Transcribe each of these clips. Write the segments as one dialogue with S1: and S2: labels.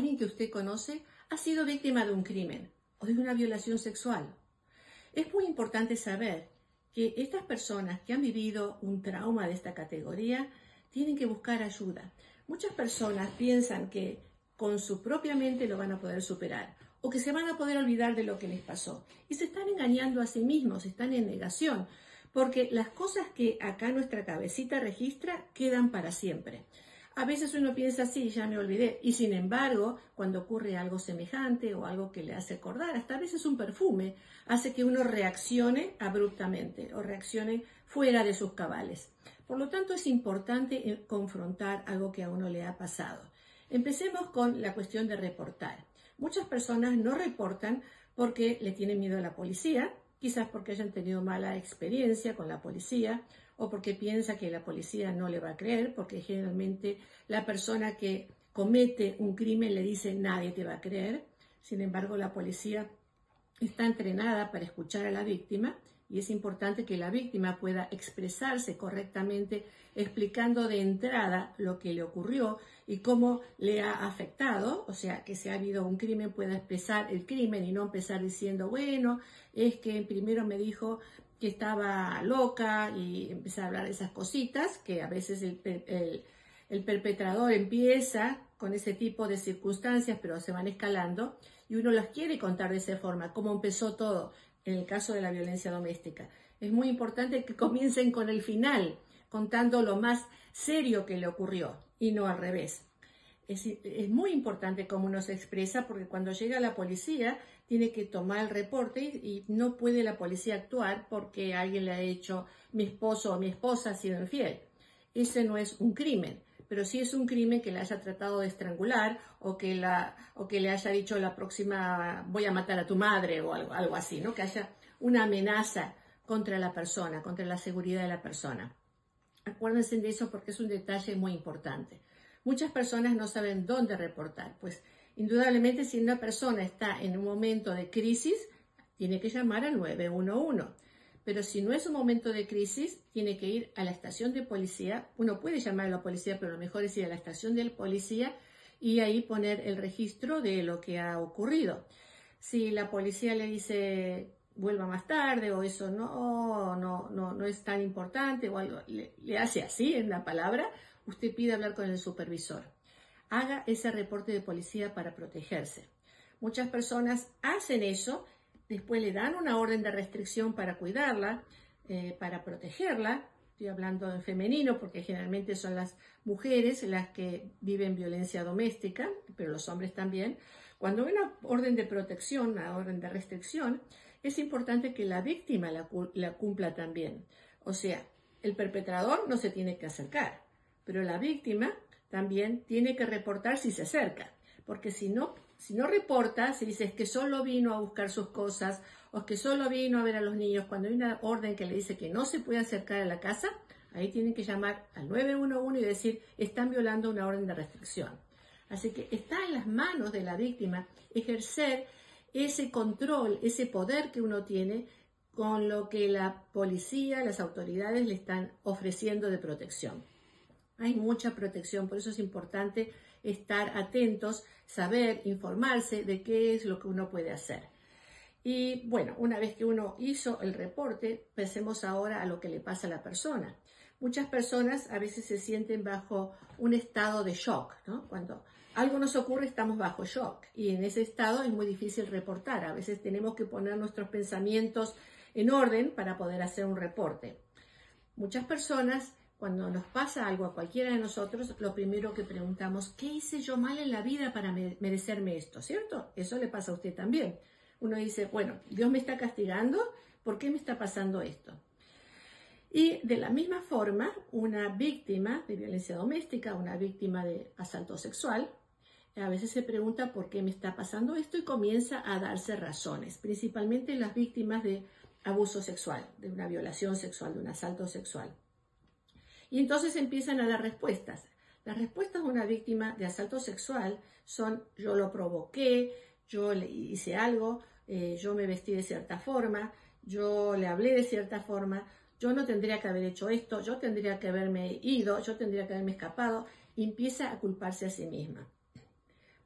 S1: alguien que usted conoce ha sido víctima de un crimen o de una violación sexual. Es muy importante saber que estas personas que han vivido un trauma de esta categoría tienen que buscar ayuda. Muchas personas piensan que con su propia mente lo van a poder superar o que se van a poder olvidar de lo que les pasó. Y se están engañando a sí mismos, están en negación, porque las cosas que acá nuestra cabecita registra quedan para siempre. A veces uno piensa, sí, ya me olvidé, y sin embargo, cuando ocurre algo semejante o algo que le hace acordar, hasta a veces un perfume, hace que uno reaccione abruptamente o reaccione fuera de sus cabales. Por lo tanto, es importante eh, confrontar algo que a uno le ha pasado. Empecemos con la cuestión de reportar. Muchas personas no reportan porque le tienen miedo a la policía, quizás porque hayan tenido mala experiencia con la policía o porque piensa que la policía no le va a creer, porque generalmente la persona que comete un crimen le dice nadie te va a creer. Sin embargo, la policía está entrenada para escuchar a la víctima y es importante que la víctima pueda expresarse correctamente explicando de entrada lo que le ocurrió y cómo le ha afectado, o sea, que si ha habido un crimen pueda expresar el crimen y no empezar diciendo, bueno, es que primero me dijo que estaba loca y empezar a hablar de esas cositas, que a veces el, el, perpetrador empieza con ese tipo de circunstancias, pero se van escalando y uno las quiere contar de esa forma, cómo empezó todo en el caso de la violencia doméstica. Es muy importante que comiencen con el final, contando lo más serio que le ocurrió y no al revés. Es, es, muy importante cómo uno se expresa porque cuando llega la policía tiene que tomar el reporte y, no puede la policía actuar porque alguien le ha hecho mi esposo o mi esposa ha sido infiel. Ese no es un crimen, pero sí es un crimen que le haya tratado de estrangular o que, la, o que le haya dicho la próxima voy a matar a tu madre o algo, algo así, ¿no? que haya una amenaza contra la persona, contra la seguridad de la persona. Acuérdense de eso porque es un detalle muy importante. Muchas personas no saben dónde reportar, pues Indudablemente, si una persona está en un momento de crisis, tiene que llamar al 911. Pero si no es un momento de crisis, tiene que ir a la estación de policía. Uno puede llamar a la policía, pero lo mejor es ir a la estación de policía y ahí poner el registro de lo que ha ocurrido. Si la policía le dice vuelva más tarde o eso no, no, no, no es tan importante o algo, le, le hace así en la palabra, usted pide hablar con el supervisor haga ese reporte de policía para protegerse. Muchas personas hacen eso, después le dan una orden de restricción para cuidarla, eh, para protegerla. Estoy hablando en femenino porque generalmente son las mujeres las que viven violencia doméstica, pero los hombres también. Cuando hay una orden de protección, una orden de restricción, es importante que la víctima la, la cumpla también. O sea, el perpetrador no se tiene que acercar, pero la víctima también tiene que reportar si se acerca, porque si no, si no reporta, si dice que solo vino a buscar sus cosas o que solo vino a ver a los niños, cuando hay una orden que le dice que no se puede acercar a la casa, ahí tienen que llamar al 911 y decir, están violando una orden de restricción. Así que está en las manos de la víctima ejercer ese control, ese poder que uno tiene con lo que la policía, las autoridades le están ofreciendo de protección hay mucha protección, por eso es importante estar atentos, saber, informarse de qué es lo que uno puede hacer. Y bueno, una vez que uno hizo el reporte, pensemos ahora a lo que le pasa a la persona. Muchas personas a veces se sienten bajo un estado de shock, ¿no? Cuando algo nos ocurre estamos bajo shock y en ese estado es muy difícil reportar. A veces tenemos que poner nuestros pensamientos en orden para poder hacer un reporte. Muchas personas cuando nos pasa algo a cualquiera de nosotros, lo primero que preguntamos, ¿qué hice yo mal en la vida para merecerme esto? ¿Cierto? Eso le pasa a usted también. Uno dice, bueno, Dios me está castigando, ¿por qué me está pasando esto? Y de la misma forma, una víctima de violencia doméstica, una víctima de asalto sexual, a veces se pregunta por qué me está pasando esto y comienza a darse razones, principalmente las víctimas de abuso sexual, de una violación sexual, de un asalto sexual. Y entonces empiezan a dar respuestas. Las respuestas de una víctima de asalto sexual son yo lo provoqué, yo le hice algo, eh, yo me vestí de cierta forma, yo le hablé de cierta forma, yo no tendría que haber hecho esto, yo tendría que haberme ido, yo tendría que haberme escapado, y empieza a culparse a sí misma.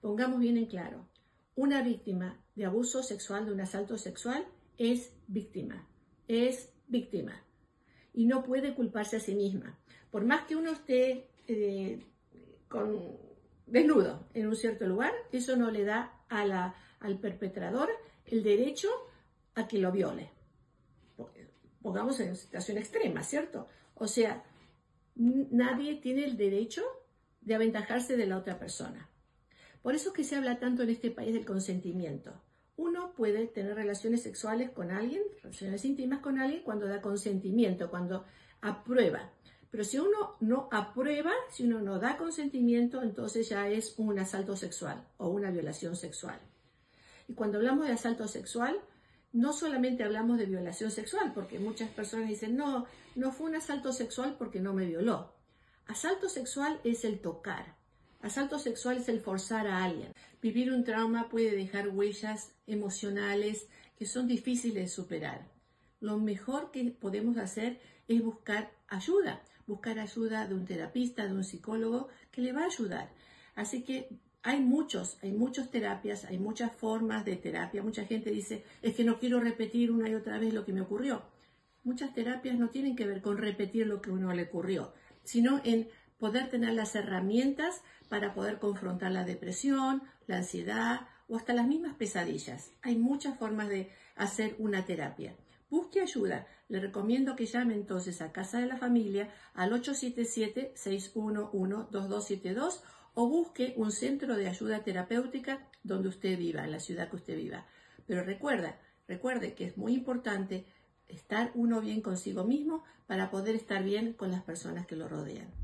S1: Pongamos bien en claro, una víctima de abuso sexual, de un asalto sexual, es víctima, es víctima y no puede culparse a sí misma. Por más que uno esté eh, con, desnudo en un cierto lugar, eso no le da a al perpetrador el derecho a que lo viole. Pongamos en situación extrema, ¿cierto? O sea, nadie tiene el derecho de aventajarse de la otra persona. Por eso es que se habla tanto en este país del consentimiento. Puede tener relaciones sexuales con alguien, relaciones íntimas con alguien, cuando da consentimiento, cuando aprueba. Pero si uno no aprueba, si uno no da consentimiento, entonces ya es un asalto sexual o una violación sexual. Y cuando hablamos de asalto sexual, no solamente hablamos de violación sexual, porque muchas personas dicen, no, no fue un asalto sexual porque no me violó. Asalto sexual es el tocar. Asalto sexual es el forzar a alguien. Vivir un trauma puede dejar huellas emocionales que son difíciles de superar. Lo mejor que podemos hacer es buscar ayuda, buscar ayuda de un terapista, de un psicólogo que le va a ayudar. Así que hay muchos, hay muchas terapias, hay muchas formas de terapia. Mucha gente dice, es que no quiero repetir una y otra vez lo que me ocurrió. Muchas terapias no tienen que ver con repetir lo que uno le ocurrió, sino en poder tener las herramientas para poder confrontar la depresión, la ansiedad o hasta las mismas pesadillas. Hay muchas formas de hacer una terapia. Busque ayuda. Le recomiendo que llame entonces a Casa de la Familia al 877-611-2272 o busque un centro de ayuda terapéutica donde usted viva, en la ciudad que usted viva. Pero recuerda, recuerde que es muy importante estar uno bien consigo mismo para poder estar bien con las personas que lo rodean.